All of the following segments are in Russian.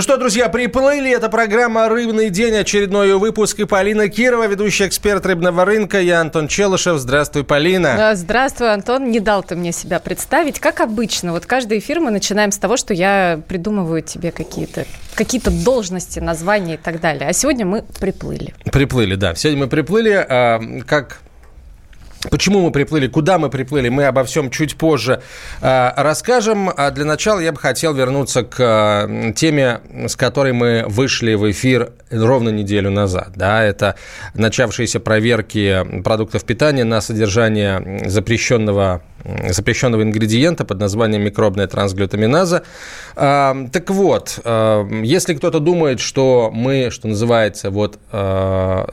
Ну что, друзья, приплыли. Это программа «Рыбный день», очередной выпуск. И Полина Кирова, ведущий эксперт рыбного рынка. Я Антон Челышев. Здравствуй, Полина. Здравствуй, Антон. Не дал ты мне себя представить. Как обычно, вот каждый эфир мы начинаем с того, что я придумываю тебе какие-то какие должности, названия и так далее. А сегодня мы приплыли. Приплыли, да. Сегодня мы приплыли. А, как Почему мы приплыли, куда мы приплыли, мы обо всем чуть позже э, расскажем. А для начала я бы хотел вернуться к э, теме, с которой мы вышли в эфир ровно неделю назад. Да, это начавшиеся проверки продуктов питания на содержание запрещенного запрещенного ингредиента под названием микробная трансглютаминаза. А, так вот, а, если кто-то думает, что мы, что называется, вот а,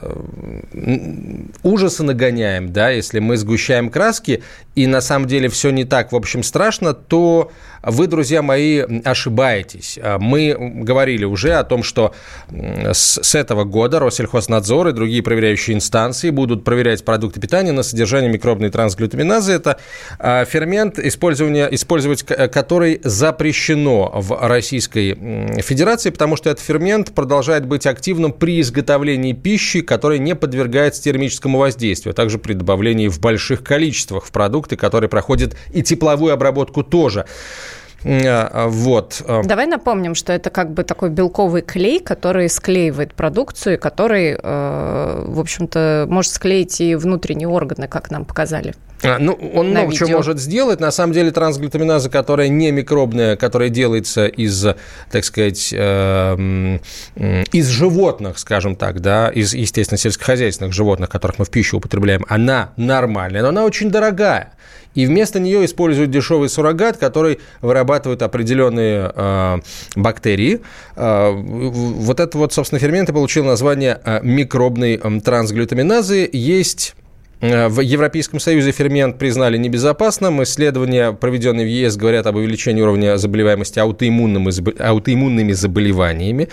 ужасы нагоняем, да, если мы сгущаем краски, и на самом деле все не так, в общем, страшно, то вы, друзья мои, ошибаетесь. Мы говорили уже о том, что с этого года Россельхознадзор и другие проверяющие инстанции будут проверять продукты питания на содержание микробной трансглютаминазы. Это а, фермент, использование, использовать который запрещено в Российской Федерации, потому что этот фермент продолжает быть активным при изготовлении пищи, которая не подвергается термическому воздействию, а также при добавлении в больших количествах в продукты, которые проходят и тепловую обработку тоже. А, вот. Давай напомним, что это как бы такой белковый клей, который склеивает продукцию, который, э, в общем-то, может склеить и внутренние органы, как нам показали. А, ну, он много видео. чего может сделать. На самом деле трансглютаминаза, которая не микробная, которая делается из, так сказать, э, из животных, скажем так, да, из, естественно, сельскохозяйственных животных, которых мы в пищу употребляем, она нормальная, но она очень дорогая. И вместо нее используют дешевый суррогат, который вырабатывает определенные э, бактерии. Э, вот этот вот, собственно, фермент и получил название э, микробной трансглютаминазы. Есть в Европейском Союзе фермент признали небезопасным. Исследования, проведенные в ЕС, говорят об увеличении уровня заболеваемости аутоиммунными заболеваниями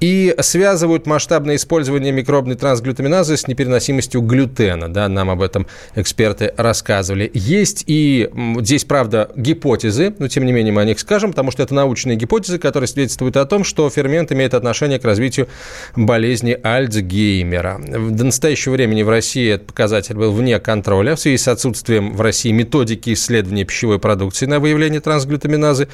и связывают масштабное использование микробной трансглютаминазы с непереносимостью глютена. Да, нам об этом эксперты рассказывали. Есть и здесь, правда, гипотезы, но тем не менее мы о них скажем, потому что это научные гипотезы, которые свидетельствуют о том, что фермент имеет отношение к развитию болезни Альцгеймера. До настоящего времени в России этот показатель был вне контроля в связи с отсутствием в России методики исследования пищевой продукции на выявление трансглютаминазы.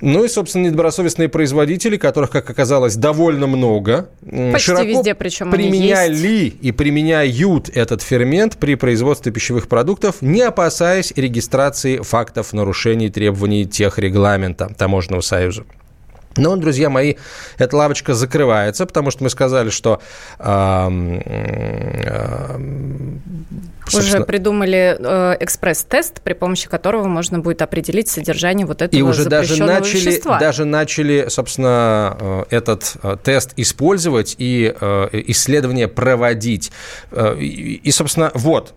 Ну и, собственно, недобросовестные производители, которых, как оказалось, довольно много, Почти широко везде, причем применяли и применяют этот фермент при производстве пищевых продуктов, не опасаясь регистрации фактов нарушений требований тех регламента Таможенного союза. Но, друзья мои, эта лавочка закрывается, потому что мы сказали, что... Э, э, уже придумали э, экспресс-тест, при помощи которого можно будет определить содержание вот этого И уже даже начали, вещества. даже начали, собственно, э, этот э, тест использовать и исследования проводить. И, собственно, вот,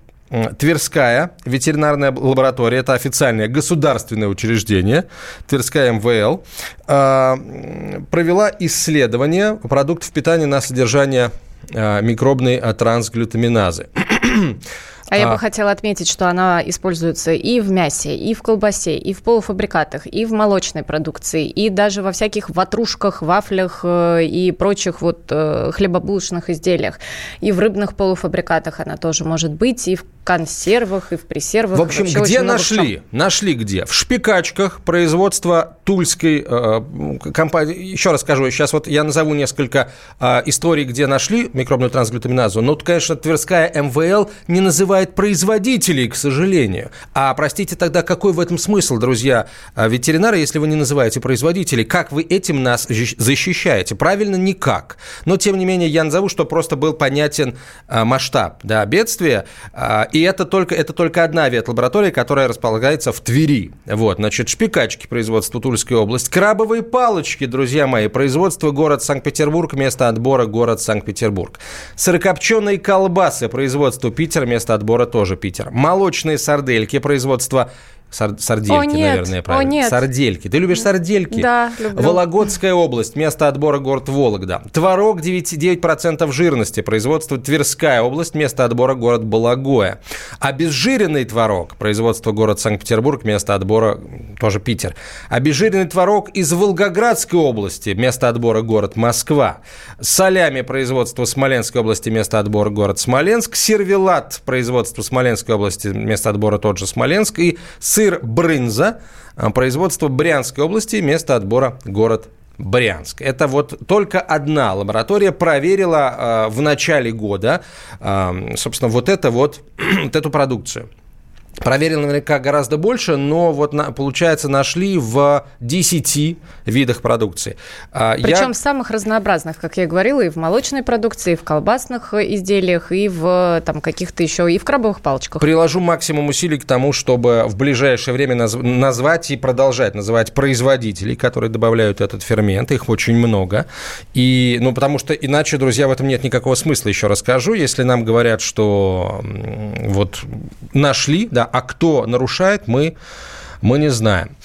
Тверская ветеринарная лаборатория, это официальное государственное учреждение, Тверская МВЛ, а, провела исследование продуктов питания на содержание а, микробной трансглютаминазы. А, а я бы хотела отметить, что она используется и в мясе, и в колбасе, и в полуфабрикатах, и в молочной продукции, и даже во всяких ватрушках, вафлях э, и прочих вот э, хлебобулочных изделиях. И в рыбных полуфабрикатах она тоже может быть, и в консервах, и в пресервах. В общем, где нашли? Нашли где? В шпикачках производства тульской э, компании. Еще раз скажу, сейчас вот я назову несколько э, историй, где нашли микробную трансглютаминазу. Но, конечно, Тверская МВЛ не называет производителей, к сожалению. А простите тогда, какой в этом смысл, друзья, а, ветеринары, если вы не называете производителей? Как вы этим нас защищаете? Правильно, никак. Но, тем не менее, я назову, что просто был понятен а, масштаб да, бедствия. А, и это только, это только одна ветлаборатория, которая располагается в Твери. Вот, значит, шпикачки производства Тульской области, крабовые палочки, друзья мои, производство город Санкт-Петербург, место отбора город Санкт-Петербург. Сырокопченые колбасы, производство Питер, место отбора тоже Питер. Молочные сардельки, производство Сар, сардельки, О, нет. наверное, правильно. О, нет. Сардельки. Ты любишь сардельки? Да, люблю. Вологодская область, место отбора город Вологда. Творог 9, 9% жирности, производство Тверская область, место отбора город Балагоя. Обезжиренный творог, производство город Санкт-Петербург, место отбора тоже Питер. Обезжиренный творог из Волгоградской области, место отбора город Москва. Солями производство Смоленской области, место отбора город Смоленск. Сервелат производство Смоленской области, место отбора тот же Смоленск. И сыр брынза, а, производство Брянской области, место отбора город Брянск. Это вот только одна лаборатория проверила э, в начале года, э, собственно, вот это вот, вот эту продукцию. Проверили наверняка гораздо больше, но вот на, получается нашли в 10 видах продукции. А, Причем я... самых разнообразных, как я говорила, и в молочной продукции, и в колбасных изделиях, и в там каких-то еще, и в крабовых палочках. Приложу максимум усилий к тому, чтобы в ближайшее время наз... назвать и продолжать называть производителей, которые добавляют этот фермент. Их очень много. И, ну, потому что иначе, друзья, в этом нет никакого смысла. Еще расскажу. Если нам говорят, что вот нашли, да, а кто нарушает, мы, мы не знаем.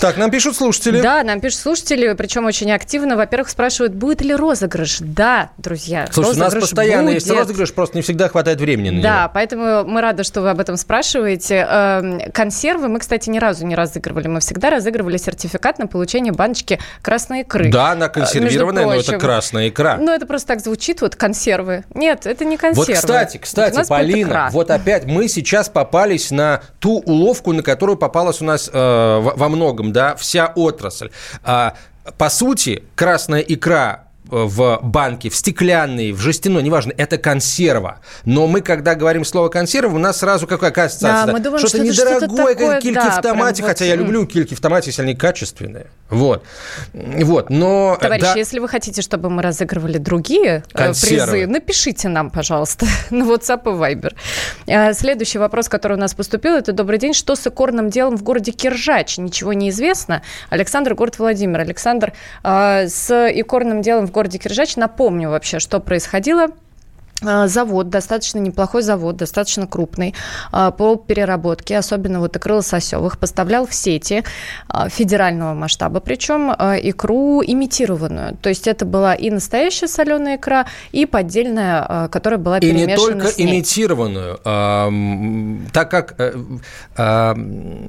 Так, нам пишут слушатели. Да, нам пишут слушатели, причем очень активно. Во-первых, спрашивают, будет ли розыгрыш. Да, друзья, Слушай, розыгрыш у нас постоянно будет. есть розыгрыш, просто не всегда хватает времени на Да, него. поэтому мы рады, что вы об этом спрашиваете. Эм, консервы мы, кстати, ни разу не разыгрывали. Мы всегда разыгрывали сертификат на получение баночки красной икры. Да, она консервированная, но это красная икра. Ну, это просто так звучит, вот консервы. Нет, это не консервы. Вот, кстати, кстати, вот Полина, вот опять мы сейчас попались на ту уловку, на которую попалась у нас э, во многом, да, вся отрасль. А, по сути, красная икра в банке, в стеклянной, в жестяной, неважно, это консерва. Но мы, когда говорим слово консерва, у нас сразу какая ассоциация? Да, мы думаем, что-то что недорогое, что кильки да, в томате, хотя вот... я люблю кильки в томате, если они качественные. Вот. Вот, но... Товарищи, да... если вы хотите, чтобы мы разыгрывали другие э, консервы. призы, напишите нам, пожалуйста, на WhatsApp и Viber. Э, следующий вопрос, который у нас поступил, это «Добрый день, что с икорным делом в городе Киржач? Ничего не известно». Александр, город Владимир. Александр, э, с икорным делом в городе городе Киржач. Напомню вообще, что происходило. А, завод, достаточно неплохой завод, достаточно крупный а, по переработке, особенно вот икры лососевых, поставлял в сети а, федерального масштаба, причем икру имитированную. То есть это была и настоящая соленая икра, и поддельная, которая была и перемешана И не только с ней. имитированную. Так как э,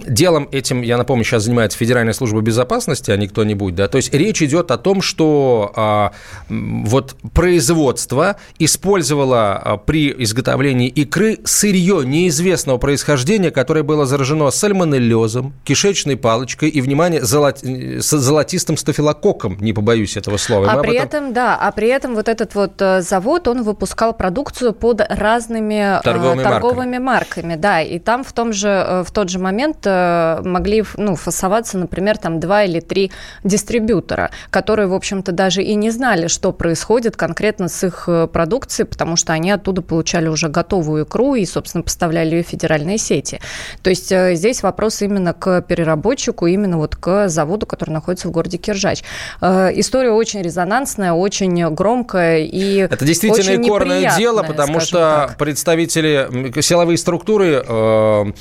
делом этим, я напомню, сейчас занимается Федеральная служба безопасности, а не кто-нибудь, да, то есть речь идет о том, что вот производство использовало использовала а, при изготовлении икры сырье неизвестного происхождения, которое было заражено сальмонеллезом, кишечной палочкой и, внимание, золот... с золотистым стафилококком, не побоюсь этого слова. А при этом... этом, да, а при этом вот этот вот э, завод, он выпускал продукцию под разными э, торговыми, торговыми марками. марками. Да, и там в, том же, э, в тот же момент могли ну, фасоваться, например, там два или три дистрибьютора, которые, в общем-то, даже и не знали, что происходит конкретно с их продукцией, потому потому что они оттуда получали уже готовую икру и, собственно, поставляли ее в федеральные сети. То есть э, здесь вопрос именно к переработчику, именно вот к заводу, который находится в городе Киржач. Э, история очень резонансная, очень громкая и Это действительно очень икорное дело, потому что так. представители силовые структуры э,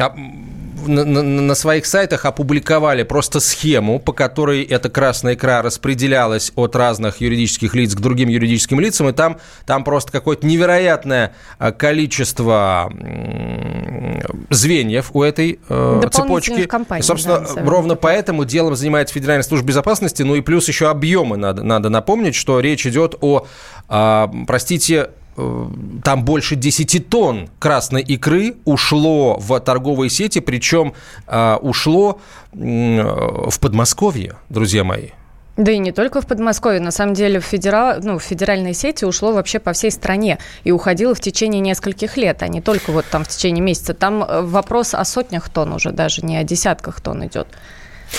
а, на, на, на своих сайтах опубликовали просто схему, по которой эта красная икра распределялась от разных юридических лиц к другим юридическим лицам, и там, там просто какое-то невероятное а, количество звеньев у этой э, цепочки. Компаний, собственно, да, ровно поэтому делом занимается Федеральная служба безопасности, ну и плюс еще объемы надо, надо напомнить, что речь идет о, э, простите, там больше 10 тонн красной икры ушло в торговые сети, причем э, ушло в Подмосковье, друзья мои. Да и не только в Подмосковье. На самом деле в, федерал, ну, в федеральные сети ушло вообще по всей стране и уходило в течение нескольких лет, а не только вот там в течение месяца. Там э, вопрос о сотнях тонн уже, даже не о десятках тонн идет.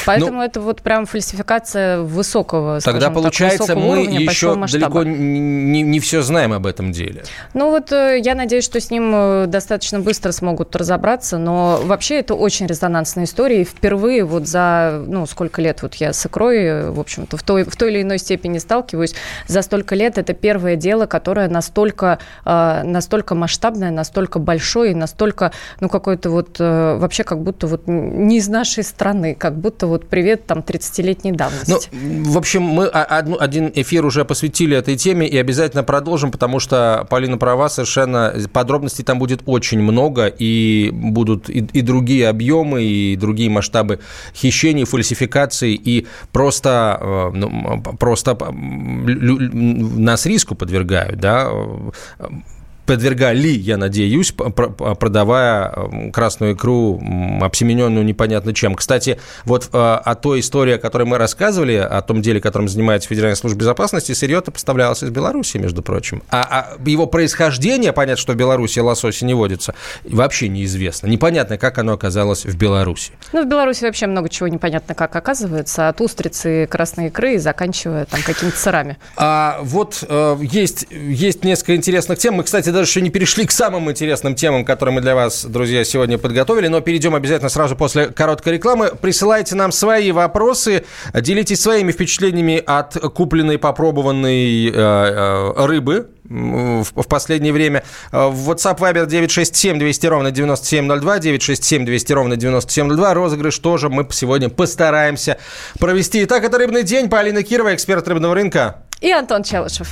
Поэтому ну, это вот прям фальсификация высокого, Тогда, получается, так, мы уровня, еще далеко не, не все знаем об этом деле. Ну вот э, я надеюсь, что с ним э, достаточно быстро смогут разобраться, но вообще это очень резонансная история. И впервые вот за, ну, сколько лет вот я с икрой, э, в общем-то, в той, в той или иной степени сталкиваюсь, за столько лет это первое дело, которое настолько, настолько масштабное, настолько большое и настолько, ну, какое-то вот вообще как будто вот не из нашей страны, как будто вот привет там 30-летней давности. Ну, в общем, мы один эфир уже посвятили этой теме и обязательно продолжим, потому что Полина права совершенно, подробностей там будет очень много, и будут и, и другие объемы, и другие масштабы хищений, фальсификаций, и просто, э, ну, просто нас риску подвергают, да, подвергали, я надеюсь, продавая красную икру, обсемененную непонятно чем. Кстати, вот а, о той истории, о которой мы рассказывали, о том деле, которым занимается Федеральная служба безопасности, сырье-то поставлялось из Беларуси, между прочим. А, а его происхождение, понятно, что в Беларуси лососи не водится, вообще неизвестно. Непонятно, как оно оказалось в Беларуси. Ну, в Беларуси вообще много чего непонятно, как оказывается, от устрицы красной икры, заканчивая там какими-то сырами. А вот э, есть, есть несколько интересных тем. Мы, кстати, даже еще не перешли к самым интересным темам, которые мы для вас, друзья, сегодня подготовили, но перейдем обязательно сразу после короткой рекламы. Присылайте нам свои вопросы, делитесь своими впечатлениями от купленной, попробованной э, э, рыбы в, в последнее время. В WhatsApp Viber 967 200 ровно 9702, 967 200 ровно 9702. Розыгрыш тоже мы сегодня постараемся провести. Итак, это «Рыбный день». Полина Кирова, эксперт рыбного рынка. И Антон Челышев.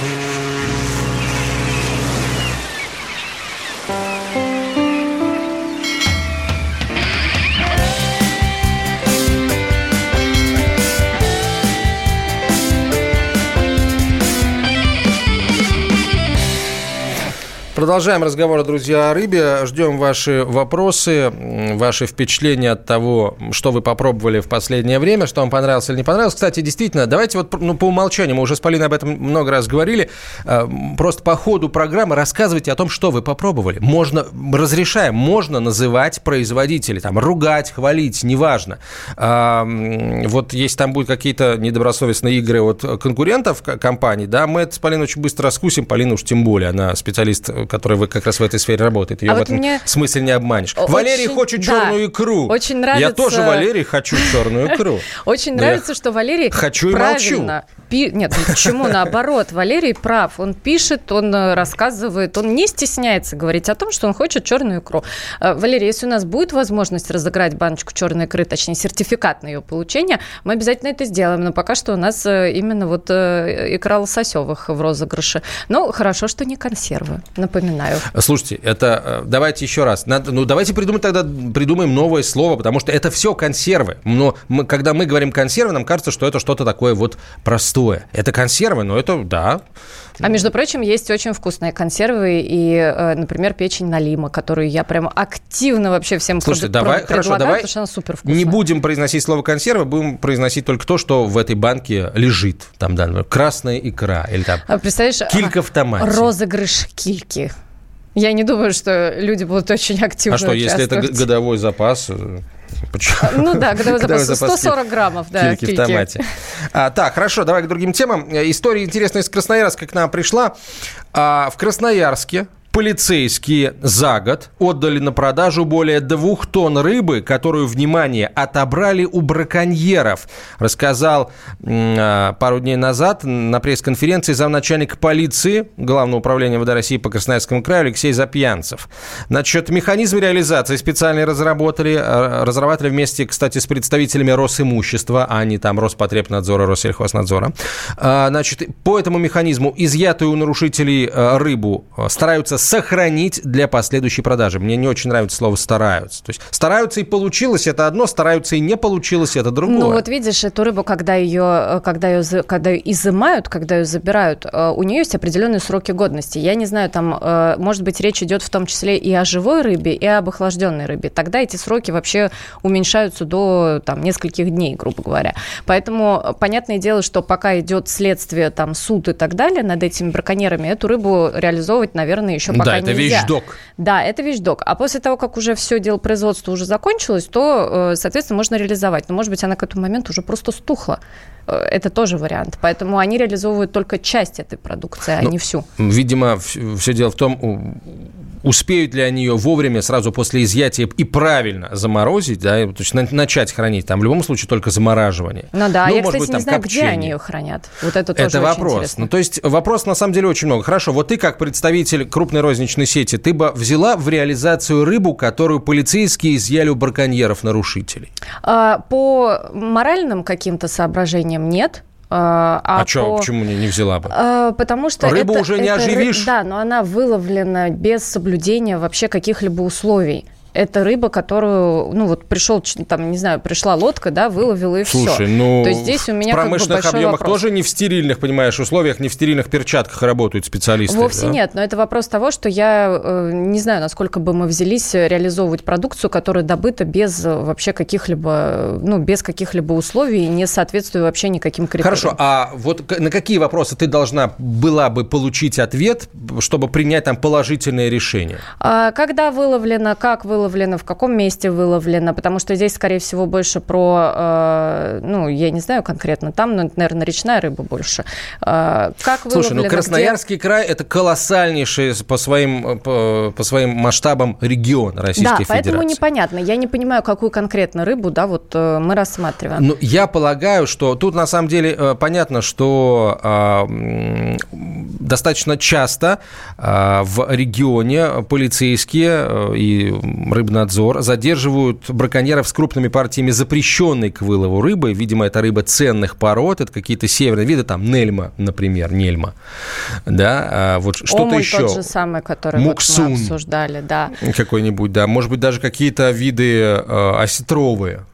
Mm-hmm. Продолжаем разговор, друзья, о рыбе. Ждем ваши вопросы, ваши впечатления от того, что вы попробовали в последнее время, что вам понравилось или не понравилось. Кстати, действительно, давайте вот ну, по умолчанию, мы уже с Полиной об этом много раз говорили, э, просто по ходу программы рассказывайте о том, что вы попробовали. Можно, разрешаем, можно называть производителей, там, ругать, хвалить, неважно. А, вот если там будут какие-то недобросовестные игры от конкурентов компаний, да, мы это с Полиной очень быстро раскусим, Полина уж тем более, она специалист которая вы как раз в этой сфере работает. Ее а в вот этом мне... смысле не обманешь. Очень, Валерий хочет черную да, икру. Очень нравится... Я тоже, Валерий, хочу черную икру. Очень нравится, что Валерий Хочу и молчу. Нет, ну почему? Наоборот, Валерий прав. Он пишет, он э, рассказывает, он не стесняется говорить о том, что он хочет черную икру. Э, Валерий, если у нас будет возможность разыграть баночку черной икры, точнее, сертификат на ее получение, мы обязательно это сделаем. Но пока что у нас э, именно вот икра лососевых в розыгрыше. Ну, хорошо, что не консервы, напоминаю. Слушайте, это давайте еще раз. Надо, ну, давайте придумать тогда, придумаем новое слово, потому что это все консервы. Но мы, когда мы говорим консервы, нам кажется, что это что-то такое вот простое. Это консервы, но это, да. А между прочим, есть очень вкусные консервы и, э, например, печень налима, которую я прям активно вообще всем Слушайте, пред... давай, хорошо, давай потому что она супер вкусная. Не будем произносить слово консервы, будем произносить только то, что в этой банке лежит. Там, да, красная икра или там а, представляешь, килька в томате. Розыгрыш кильки. Я не думаю, что люди будут очень активно А что, если это годовой запас? Почему? Ну да, годовой запас, запас 140 граммов, да, кильки. в томате. А, так, хорошо, давай к другим темам. История интересная из Красноярска к нам пришла. А, в Красноярске Полицейские за год отдали на продажу более двух тонн рыбы, которую, внимание, отобрали у браконьеров, рассказал э, пару дней назад на пресс-конференции замначальника полиции Главного управления ВД России по Красноярскому краю Алексей Запьянцев. Значит, механизм реализации специально разработали, э, разрабатывали вместе, кстати, с представителями Росимущества, а не там Роспотребнадзора, Россельхознадзора. Э, значит, по этому механизму изъятую у нарушителей рыбу стараются сохранить для последующей продажи. Мне не очень нравится слово «стараются». То есть стараются и получилось, это одно, стараются и не получилось, это другое. Ну вот видишь, эту рыбу, когда ее, когда ее, когда ее изымают, когда ее забирают, э, у нее есть определенные сроки годности. Я не знаю, там, э, может быть, речь идет в том числе и о живой рыбе, и об охлажденной рыбе. Тогда эти сроки вообще уменьшаются до там, нескольких дней, грубо говоря. Поэтому понятное дело, что пока идет следствие, там, суд и так далее над этими браконьерами, эту рыбу реализовывать, наверное, еще пока да, это нельзя. вещдок. Да, это вещдок. А после того, как уже все дело производства уже закончилось, то, э, соответственно, можно реализовать. Но, может быть, она к этому моменту уже просто стухла. Э, это тоже вариант. Поэтому они реализовывают только часть этой продукции, а ну, не всю. Видимо, все дело в том, успеют ли они ее вовремя, сразу после изъятия и правильно заморозить, да, то есть начать хранить. Там в любом случае только замораживание. Ну да, ну, я, кстати, быть, не знаю, копчение. где они ее хранят. Вот это тоже Это вопрос. Интересно. Ну, то есть вопрос на самом деле очень много. Хорошо, вот ты как представитель крупной розничной сети, ты бы взяла в реализацию рыбу, которую полицейские изъяли у браконьеров-нарушителей? А, по моральным каким-то соображениям нет. А, а, а что, почему не, не взяла бы? А, потому что Рыбу это, уже не это, оживишь. Да, но она выловлена без соблюдения вообще каких-либо условий это рыба, которую, ну вот пришел, там, не знаю, пришла лодка, да, выловила и Слушай, все. ну, То есть здесь у меня в промышленных как бы объемах вопрос. тоже не в стерильных, понимаешь, условиях, не в стерильных перчатках работают специалисты. Вовсе да? нет, но это вопрос того, что я э, не знаю, насколько бы мы взялись реализовывать продукцию, которая добыта без вообще каких-либо, ну, без каких-либо условий, не соответствуя вообще никаким критериям. Хорошо, а вот на какие вопросы ты должна была бы получить ответ, чтобы принять там положительное решение? А, когда выловлено, как выловлено, в каком месте выловлено, потому что здесь, скорее всего, больше про, э, ну, я не знаю конкретно, там, ну, наверное, речная рыба больше. Э, как Слушай, ну Красноярский где... край – это колоссальнейший по своим, по, по своим масштабам регион Российской да, Федерации. поэтому непонятно. Я не понимаю, какую конкретно рыбу, да, вот э, мы рассматриваем. Ну, я полагаю, что тут на самом деле э, понятно, что э, достаточно часто э, в регионе полицейские э, и рыбнадзор задерживают браконьеров с крупными партиями запрещенной к вылову рыбы. Видимо, это рыба ценных пород, это какие-то северные виды, там нельма, например, нельма. Да, а вот что-то еще. тот же самый, который Муксун. Вот мы обсуждали, да. Какой-нибудь, да. Может быть, даже какие-то виды э, осетровые.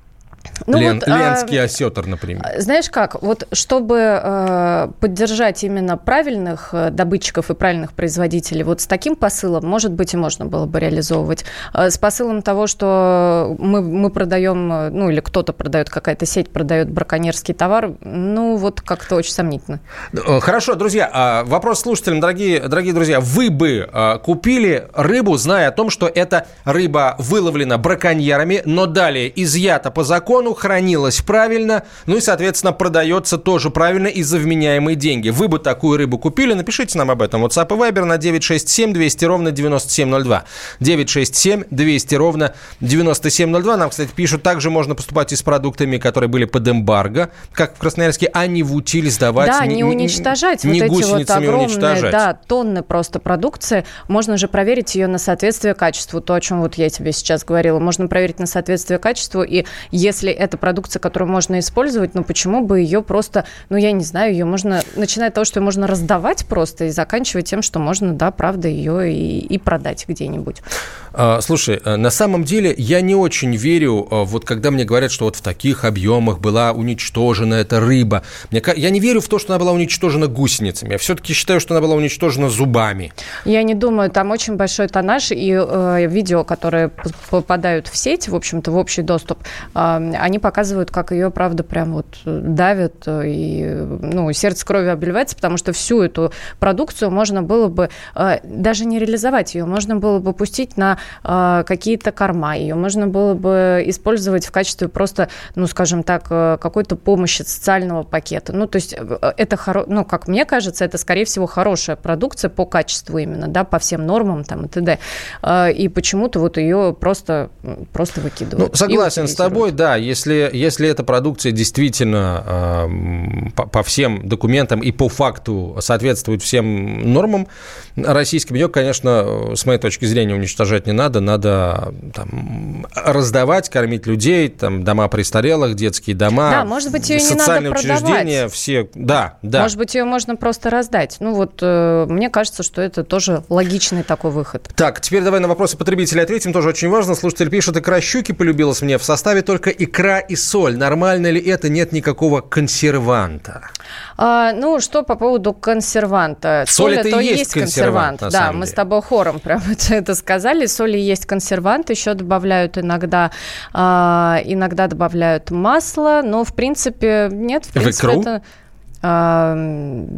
Ну, Лен, вот, Ленский а, осетр, например. Знаешь как, вот чтобы э, поддержать именно правильных э, добытчиков и правильных производителей, вот с таким посылом, может быть, и можно было бы реализовывать. Э, с посылом того, что мы, мы продаем, э, ну, или кто-то продает, какая-то сеть продает браконьерский товар, ну, вот как-то очень сомнительно. Хорошо, друзья, а, вопрос слушателям, дорогие, дорогие друзья, вы бы купили рыбу, зная о том, что эта рыба выловлена браконьерами, но далее изъята по закону, закону, хранилась правильно, ну и, соответственно, продается тоже правильно и за вменяемые деньги. Вы бы такую рыбу купили? Напишите нам об этом. WhatsApp и Viber на 967 200 ровно 9702. 967 200 ровно 9702. Нам, кстати, пишут, также можно поступать и с продуктами, которые были под эмбарго, как в Красноярске, а не в утиль сдавать. Да, не, не уничтожать не вот эти вот огромные уничтожать. Да, тонны просто продукции. Можно же проверить ее на соответствие качеству. То, о чем вот я тебе сейчас говорила. Можно проверить на соответствие качеству. И если это продукция, которую можно использовать, но почему бы ее просто, ну, я не знаю, ее можно, начиная от того, что ее можно раздавать просто и заканчивая тем, что можно, да, правда, ее и, и продать где-нибудь. А, слушай, э, на самом деле я не очень верю, э, вот когда мне говорят, что вот в таких объемах была уничтожена эта рыба. Мне, я не верю в то, что она была уничтожена гусеницами. Я все-таки считаю, что она была уничтожена зубами. Я не думаю, там очень большой тоннаж, и э, видео, которые попадают в сеть, в общем-то, в общий доступ, э, они показывают, как ее, правда, прям вот давят, и ну, сердце крови обливается, потому что всю эту продукцию можно было бы даже не реализовать ее, можно было бы пустить на какие-то корма, ее можно было бы использовать в качестве просто, ну, скажем так, какой-то помощи социального пакета. Ну, то есть это, хоро... ну, как мне кажется, это, скорее всего, хорошая продукция по качеству именно, да, по всем нормам там и т.д. И почему-то вот ее просто, просто выкидывают. Ну, согласен с тобой, да, если, если эта продукция действительно э, по, по всем документам и по факту соответствует всем нормам российским, ее, конечно, с моей точки зрения, уничтожать не надо, надо там, раздавать, кормить людей, там, дома престарелых, детские дома, да, может быть, ее социальные не надо учреждения, продавать. все, да, да. Может быть, ее можно просто раздать. Ну вот, э, мне кажется, что это тоже логичный такой выход. Так, теперь давай на вопросы потребителя ответим, тоже очень важно. Слушатель пишет, икра щуки полюбилась мне. В составе только икра и соль. Нормально ли это? Нет никакого консерванта. А, ну, что по поводу консерванта? Соль, соль это и есть, консервант. консервант да, мы деле. с тобой хором прям это сказали. Соль и есть консервант. Еще добавляют иногда, а, иногда добавляют масло, но в принципе нет. В принципе, в икру? это а,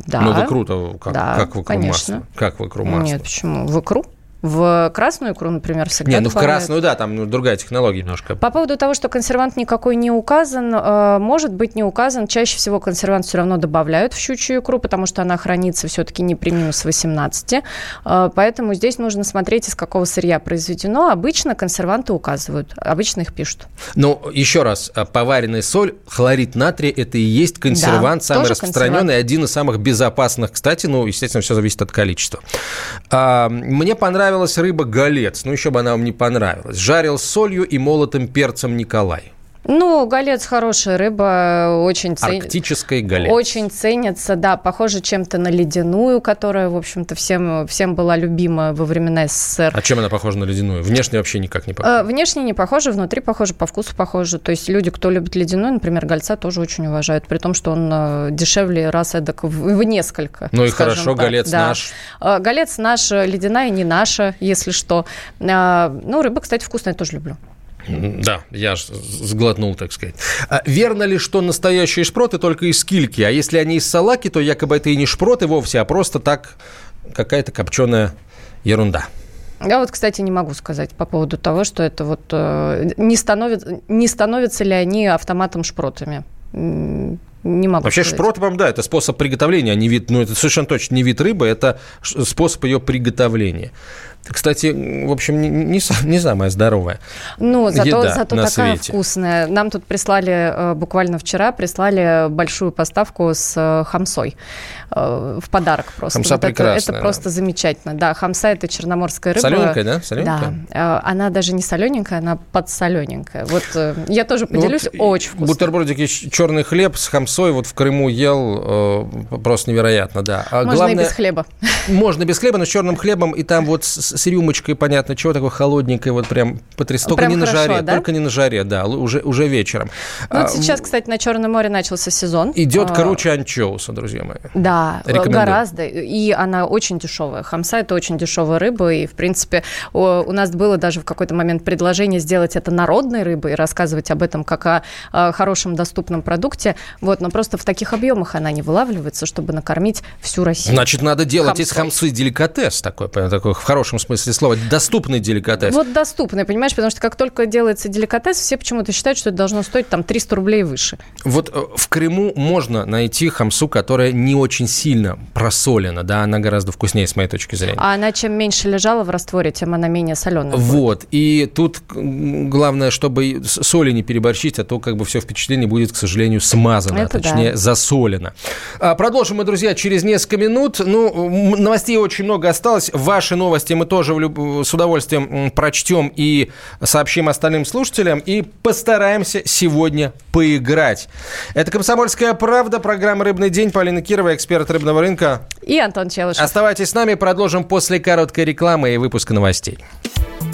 да. Ну, в икру-то как, да, как в икру конечно. масло? Как в икру масло? Нет, почему? В икру? В красную икру, например, всегда Не, ну в красную, да, там ну, другая технология немножко. По поводу того, что консервант никакой не указан, э, может быть не указан, чаще всего консервант все равно добавляют в щучью икру, потому что она хранится все-таки не при минус 18, э, поэтому здесь нужно смотреть, из какого сырья произведено. Обычно консерванты указывают, обычно их пишут. Ну, еще раз, э, поваренная соль, хлорид натрия – это и есть консервант, да, самый распространенный, консервант. один из самых безопасных, кстати, ну, естественно, все зависит от количества. Мне понравилось понравилась рыба голец, ну еще бы она вам не понравилась. Жарил солью и молотым перцем Николай. Ну, голец хорошая рыба, очень ценится. Арктический голец. Очень ценится, да, похоже чем-то на ледяную, которая, в общем-то, всем, всем была любима во времена СССР. А чем она похожа на ледяную? Внешне вообще никак не похожа? Э, внешне не похожа, внутри похожа, по вкусу похожа. То есть люди, кто любит ледяную, например, гольца тоже очень уважают, при том, что он э, дешевле раз эдак в, в несколько. Ну и хорошо, так. голец да. наш. Э, голец наш, ледяная не наша, если что. Ну, рыба, кстати, вкусная, я тоже люблю. Да, я сглотнул, так сказать. А верно ли, что настоящие шпроты только из кильки? А если они из салаки, то якобы это и не шпроты вовсе, а просто так какая-то копченая ерунда? Я вот, кстати, не могу сказать по поводу того, что это вот э, не, становится, не становятся ли они автоматом шпротами. Не могу Вообще сказать. шпрот вам, да, это способ приготовления, а не вид, ну это совершенно точно не вид рыбы, это способ ее приготовления. Кстати, в общем, не, не, не самая здоровая. Ну, зато, еда зато на такая свете. вкусная. Нам тут прислали, э, буквально вчера, прислали большую поставку с э, хамсой э, в подарок просто. Хамса вот прекрасная. Это, это просто замечательно. Да, хамса – это черноморская рыба. Солененькая, да? Солененькая? Да. Она даже не солененькая, она подсолененькая. Вот я тоже ну поделюсь, вот очень вкусно. Бутербродики черный хлеб с хамсой вот в Крыму ел просто невероятно, да. А можно главное, и без хлеба. Можно без хлеба, но с черным хлебом, и там вот с рюмочкой, понятно, чего такое холодненькое, вот прям потрясающе. Только прям не хорошо, на жаре, да? только не на жаре, да, уже, уже вечером. Ну, вот а, сейчас, кстати, на Черном море начался сезон. Идет а, короче анчоуса, друзья мои. Да, гораздо. И она очень дешевая. Хамса – это очень дешевая рыба, и, в принципе, у нас было даже в какой-то момент предложение сделать это народной рыбой и рассказывать об этом как о, о хорошем доступном продукте. Вот, но просто в таких объемах она не вылавливается, чтобы накормить всю Россию. Значит, надо делать Хамсой. из хамсы деликатес такой, такой в хорошем смысле слова, доступный деликатес. Вот доступный, понимаешь, потому что как только делается деликатес, все почему-то считают, что это должно стоить там 300 рублей выше. Вот э, в Крыму можно найти хамсу, которая не очень сильно просолена, да, она гораздо вкуснее, с моей точки зрения. А она чем меньше лежала в растворе, тем она менее соленая. Вот, будет. и тут главное, чтобы соли не переборщить, а то как бы все впечатление будет, к сожалению, смазано, это точнее да. засолено. А, продолжим мы, друзья, через несколько минут. Ну, новостей очень много осталось. Ваши новости мы тоже с удовольствием прочтем и сообщим остальным слушателям. И постараемся сегодня поиграть. Это «Комсомольская правда», программа «Рыбный день». Полина Кирова, эксперт рыбного рынка. И Антон Челышев. Оставайтесь с нами, продолжим после короткой рекламы и выпуска новостей.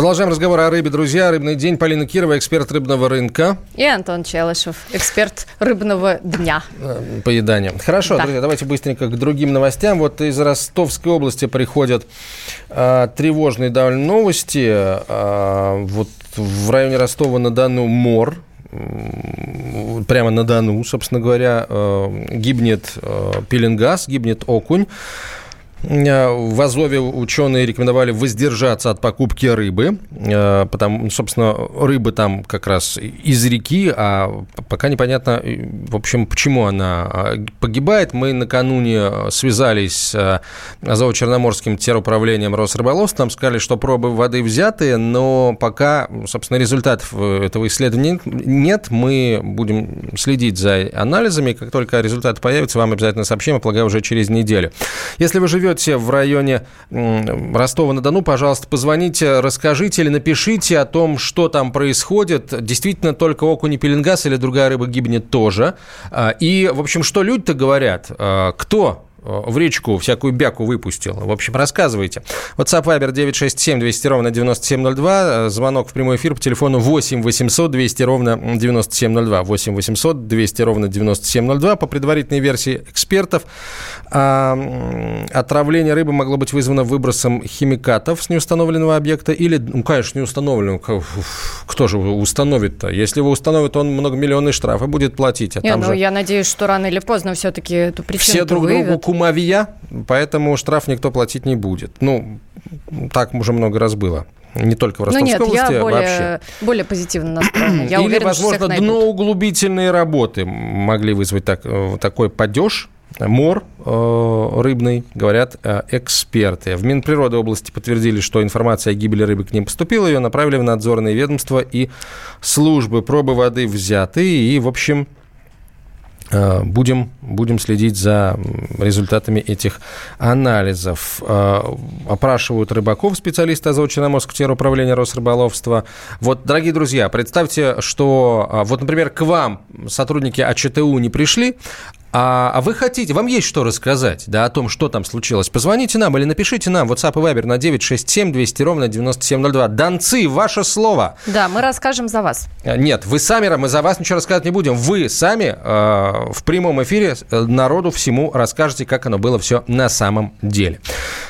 Продолжаем разговор о рыбе, друзья. Рыбный день. Полина Кирова, эксперт рыбного рынка. И Антон Челышев, эксперт рыбного дня. Э, поедания. Хорошо, да. друзья, давайте быстренько к другим новостям. Вот из Ростовской области приходят э, тревожные довольно новости. Э, вот в районе Ростова-на-Дону мор прямо на Дону, собственно говоря, э, гибнет э, пеленгаз, гибнет окунь. Э, в Азове ученые рекомендовали воздержаться от покупки рыбы, э, потому, собственно, рыбы там как раз из реки, а пока непонятно, в общем, почему она погибает. Мы накануне связались с Азово-Черноморским теруправлением Росрыболовства, там сказали, что пробы воды взяты, но пока, собственно, результатов этого исследования нет. Мы будем следить за анализами, как только результаты появятся, вам обязательно сообщим, я полагаю, уже через неделю. Если вы живете живете в районе Ростова-на-Дону, пожалуйста, позвоните, расскажите или напишите о том, что там происходит. Действительно, только окунь и пеленгаз или другая рыба гибнет тоже. А, и, в общем, что люди-то говорят? А, кто в речку всякую бяку выпустил. В общем, рассказывайте. WhatsApp Viber 967 200 ровно 9702. Звонок в прямой эфир по телефону 8 800 200 ровно 9702. 8 800 200 ровно 9702. По предварительной версии экспертов, а, отравление рыбы могло быть вызвано выбросом химикатов с неустановленного объекта или, ну, конечно, не установленного. Кто же установит-то? Если его установит, он многомиллионные штрафы будет платить. А Не, ну, же... я надеюсь, что рано или поздно все-таки эту причину Все друг другу кумовья, поэтому штраф никто платить не будет. Ну, так уже много раз было. Не только в Ростовской ну нет, области, я более, вообще. более позитивно настроена. Я Или, уверена, возможно, дноуглубительные работы могли вызвать так, э, такой падеж, мор э, рыбный, говорят э, эксперты. В Минприроды области подтвердили, что информация о гибели рыбы к ним поступила, ее направили в надзорные ведомства и службы. Пробы воды взяты, и, в общем, будем, будем следить за результатами этих анализов. Э, опрашивают рыбаков специалисты Азово-Черноморского теруправления Росрыболовства. Вот, дорогие друзья, представьте, что э, вот, например, к вам сотрудники АЧТУ не пришли, а, а вы хотите, вам есть что рассказать, да, о том, что там случилось? Позвоните нам или напишите нам WhatsApp и Viber на 967 200 ровно 9702. Донцы, ваше слово. Да, мы расскажем за вас. Э, нет, вы сами, мы за вас ничего рассказывать не будем. Вы сами э, в прямом эфире э, народу всему расскажете, как оно было все на самом деле.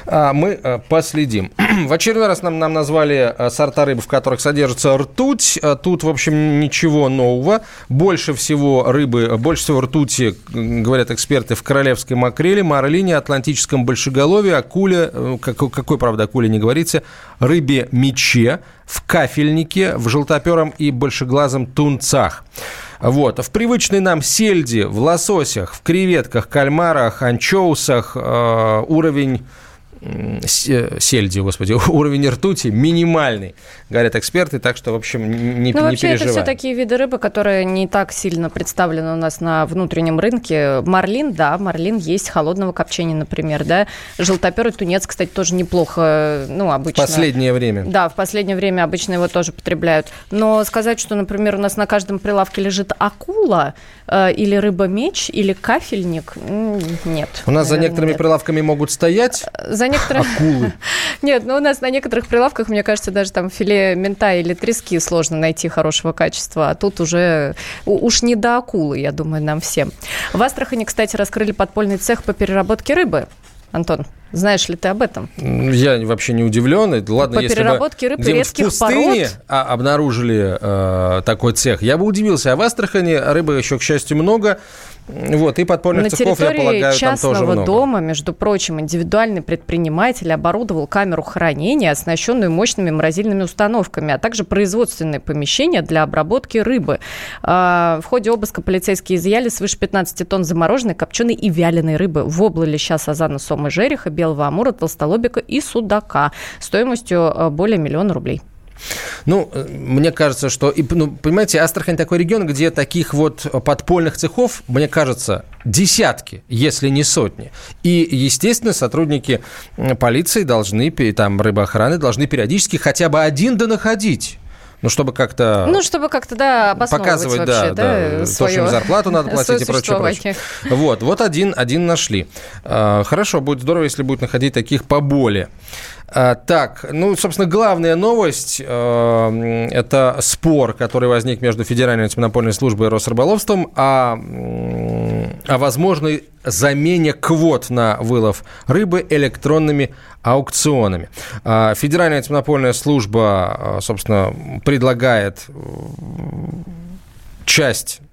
А мы э, последим. в очередной раз нам, нам назвали э, сорта рыбы, в которых содержится ртуть. Тут, в общем, ничего нового. Больше всего рыбы, больше всего ртути говорят эксперты, в королевской макреле, марлине, атлантическом большеголовье, акуле, э, какой, какой, правда, акуле не говорится, рыбе мече, в кафельнике, в желтопером и большеглазом тунцах. Вот. В привычной нам сельди, в лососях, в креветках, кальмарах, анчоусах э, уровень Э, сельди, господи, уровень ртути минимальный, говорят эксперты, так что, в общем, не, ну, не вообще переживай. это все такие виды рыбы, которые не так сильно представлены у нас на внутреннем рынке. Марлин, да, марлин есть холодного копчения, например, да. Желтоперый тунец, кстати, тоже неплохо, ну, обычно. В последнее время. Да, в последнее время обычно его тоже потребляют. Но сказать, что, например, у нас на каждом прилавке лежит акула э, или рыба-меч, или кафельник, нет. У нас за некоторыми нет. прилавками могут стоять за некоторых... Акулы. Нет, ну у нас на некоторых прилавках, мне кажется, даже там филе мента или трески сложно найти хорошего качества, а тут уже уж не до акулы, я думаю, нам всем. В Астрахани, кстати, раскрыли подпольный цех по переработке рыбы. Антон, знаешь ли ты об этом? Я вообще не удивлен. Ладно, По если переработке бы рыб редких в пустыне пород... обнаружили э, такой цех, я бы удивился. А в Астрахани рыбы еще, к счастью, много. Вот, и подпольных На цехов, я полагаю, там тоже много. дома, между прочим, индивидуальный предприниматель оборудовал камеру хранения, оснащенную мощными морозильными установками, а также производственные помещения для обработки рыбы. А, в ходе обыска полицейские изъяли свыше 15 тонн замороженной, копченой и вяленой рыбы. Воблы, леща, сазана, сома, жереха, белого амура, толстолобика и судака стоимостью а, более миллиона рублей. Ну, мне кажется, что, ну, понимаете, Астрахань такой регион, где таких вот подпольных цехов, мне кажется, десятки, если не сотни. И, естественно, сотрудники полиции должны, там, рыбоохраны должны периодически хотя бы один донаходить. Ну, чтобы как-то... Ну, чтобы как-то, да, показывать, вообще, да, да, да свое... то, что им зарплату надо платить и прочее, прочее. Вот, вот один, один нашли. А, хорошо, будет здорово, если будет находить таких поболее. А, так, ну, собственно, главная новость э, – это спор, который возник между Федеральной антимонопольной службой и Росрыболовством о, о возможной замене квот на вылов рыбы электронными аукционами. А, Федеральная антимонопольная служба, собственно, предлагает часть Э,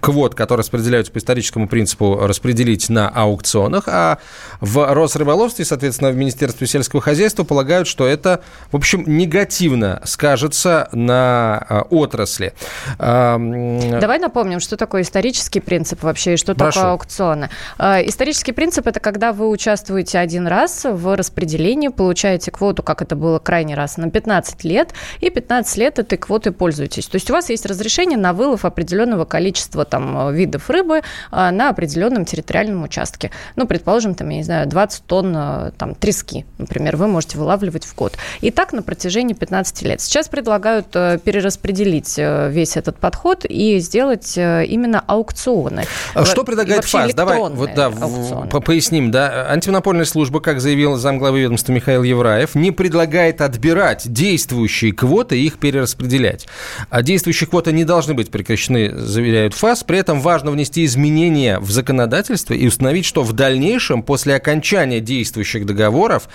квот, которые распределяются по историческому принципу, распределить на аукционах, а в Росрыболовстве, соответственно, в Министерстве сельского хозяйства полагают, что это, в общем, негативно скажется на э, отрасли. Давай напомним, что такое исторический принцип вообще и что Прошу. такое аукционы. Э, исторический принцип – это когда вы участвуете один раз в распределении, получаете квоту, как это было крайний раз, на 15 лет, и 15 лет этой квотой пользуетесь. То есть у вас есть разрешение на вылов определенного определенного количества там, э, видов рыбы а, на определенном территориальном участке. Ну, предположим, там, я не знаю, 20 тонн э, там, трески, например, вы можете вылавливать в год. И так на протяжении 15 лет. Сейчас предлагают э, перераспределить весь этот подход и сделать именно аукционы. А что предлагает ФАС? Давай вот, да, аукционы. поясним. Да? Антимонопольная служба, как заявил замглавы ведомства Михаил Евраев, не предлагает отбирать действующие квоты и их перераспределять. А действующие квоты не должны быть прекращены заверяют ФАС. При этом важно внести изменения в законодательство и установить, что в дальнейшем, после окончания действующих договоров,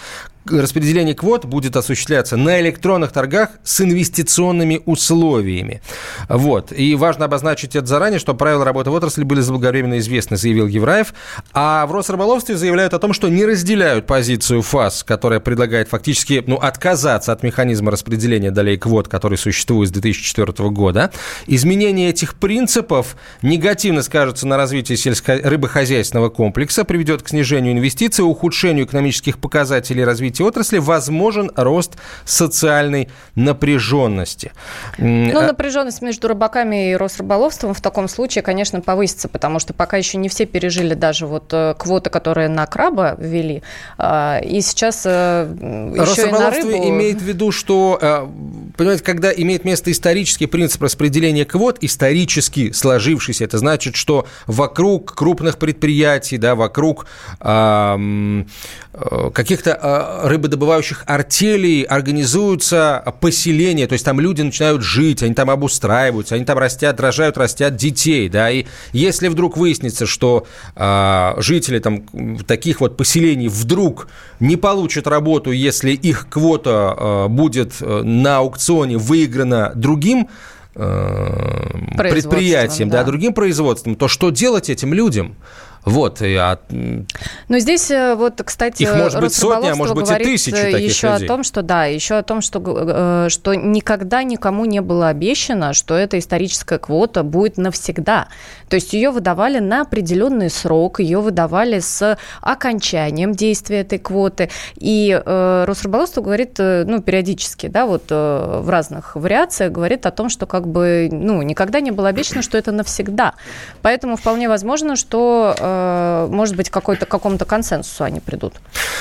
распределение квот будет осуществляться на электронных торгах с инвестиционными условиями. Вот. И важно обозначить это заранее, что правила работы в отрасли были заблаговременно известны, заявил Евраев. А в Росрыболовстве заявляют о том, что не разделяют позицию ФАС, которая предлагает фактически ну, отказаться от механизма распределения долей квот, который существует с 2004 года. Изменение этих принципов негативно скажется на развитии сельско-рыбохозяйственного комплекса, приведет к снижению инвестиций, ухудшению экономических показателей развития развитии отрасли возможен рост социальной напряженности. Ну, а напряженность между рыбаками и Росрыболовством в таком случае, конечно, повысится, потому что пока еще не все пережили даже вот э, квоты, которые на краба ввели, а, и сейчас э, еще и на рыбу... имеет в виду, что, э, понимаете, когда имеет место исторический принцип распределения квот, исторически сложившийся, это значит, что вокруг крупных предприятий, да, вокруг каких-то рыбодобывающих артелей организуются поселения, то есть там люди начинают жить, они там обустраиваются, они там растят, рожают, растят детей, да, и если вдруг выяснится, что э, жители там таких вот поселений вдруг не получат работу, если их квота э, будет на аукционе выиграна другим э, предприятием, да. да, другим производством, то что делать этим людям? Вот, от... Но здесь э, вот, кстати, их может быть сотни, а может быть и тысячи э, таких еще людей. о том, что да, еще о том, что э, что никогда никому не было обещано, что эта историческая квота будет навсегда. То есть ее выдавали на определенный срок, ее выдавали с окончанием действия этой квоты. И э, Росрыболовство говорит, ну, периодически, да, вот э, в разных вариациях говорит о том, что как бы, ну, никогда не было обещано, что это навсегда. Поэтому вполне возможно, что э, Э, может быть, какой-то, к какому-то консенсусу они придут.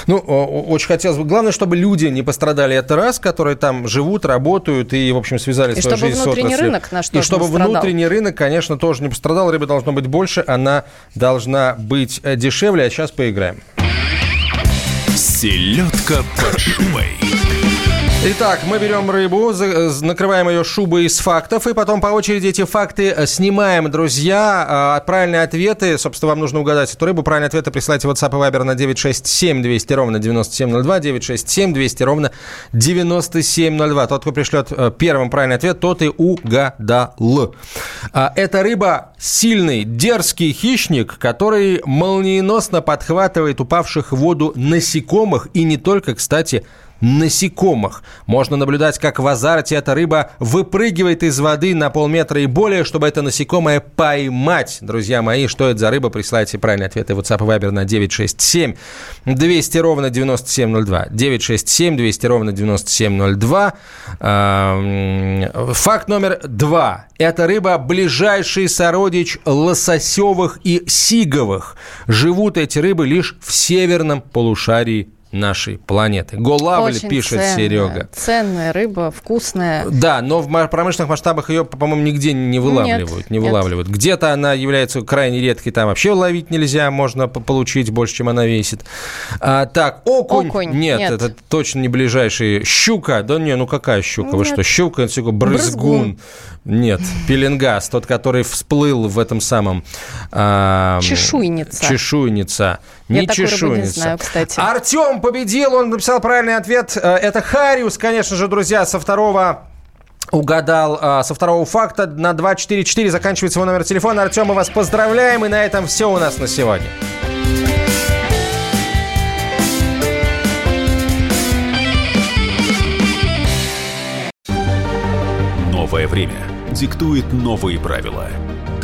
Ну, очень хотелось бы. Главное, чтобы люди не пострадали. Это раз, которые там живут, работают и, в общем, связали и свою жизнь с отраслью. рынок наш И чтобы внутренний рынок, конечно, тоже не пострадал. Рыбы должно быть больше, она должна быть э, дешевле. А сейчас поиграем. Селедка под шубой. Итак, мы берем рыбу, накрываем ее шубой из фактов, и потом по очереди эти факты э, снимаем, друзья. А, правильные ответы, собственно, вам нужно угадать эту рыбу. Правильные ответы присылайте в WhatsApp и Viber на 967 200 ровно 9702, 967 200 ровно 9702. Тот, кто пришлет э, первым правильный ответ, тот и угадал. А, эта рыба сильный, дерзкий хищник, который молниеносно подхватывает упавших в воду насекомых и не только, кстати, насекомых. Можно наблюдать, как в азарте эта рыба выпрыгивает из воды на полметра и более, чтобы это насекомое поймать. Друзья мои, что это за рыба? Присылайте правильные ответы в WhatsApp и Viber на 967 200 ровно 9702. 967 200 ровно 9702. Факт номер два. Эта рыба ближайший сородич лососевых и сиговых. Живут эти рыбы лишь в северном полушарии нашей планеты. Голавль пишет ценная, Серега. Ценная рыба, вкусная. Да, но в промышленных масштабах ее, по-моему, нигде не вылавливают. Нет, не вылавливают. Где-то она является крайне редкой, там вообще ловить нельзя, можно получить больше, чем она весит. А, так, окунь. окунь. Нет, нет, это точно не ближайший. Щука. Да не, ну какая щука? Нет. Вы что, щука? Это брызгун. брызгун. Нет, пеленгас, тот, который всплыл в этом самом... Э, чешуйница. Чешуйница. Не Я чешуйница. не знаю, кстати. Артем победил, он написал правильный ответ. Э, это Хариус, конечно же, друзья, со второго угадал а, со второго факта на 244 заканчивается его номер телефона. Артем, мы вас поздравляем, и на этом все у нас на сегодня. Новое время диктует новые правила.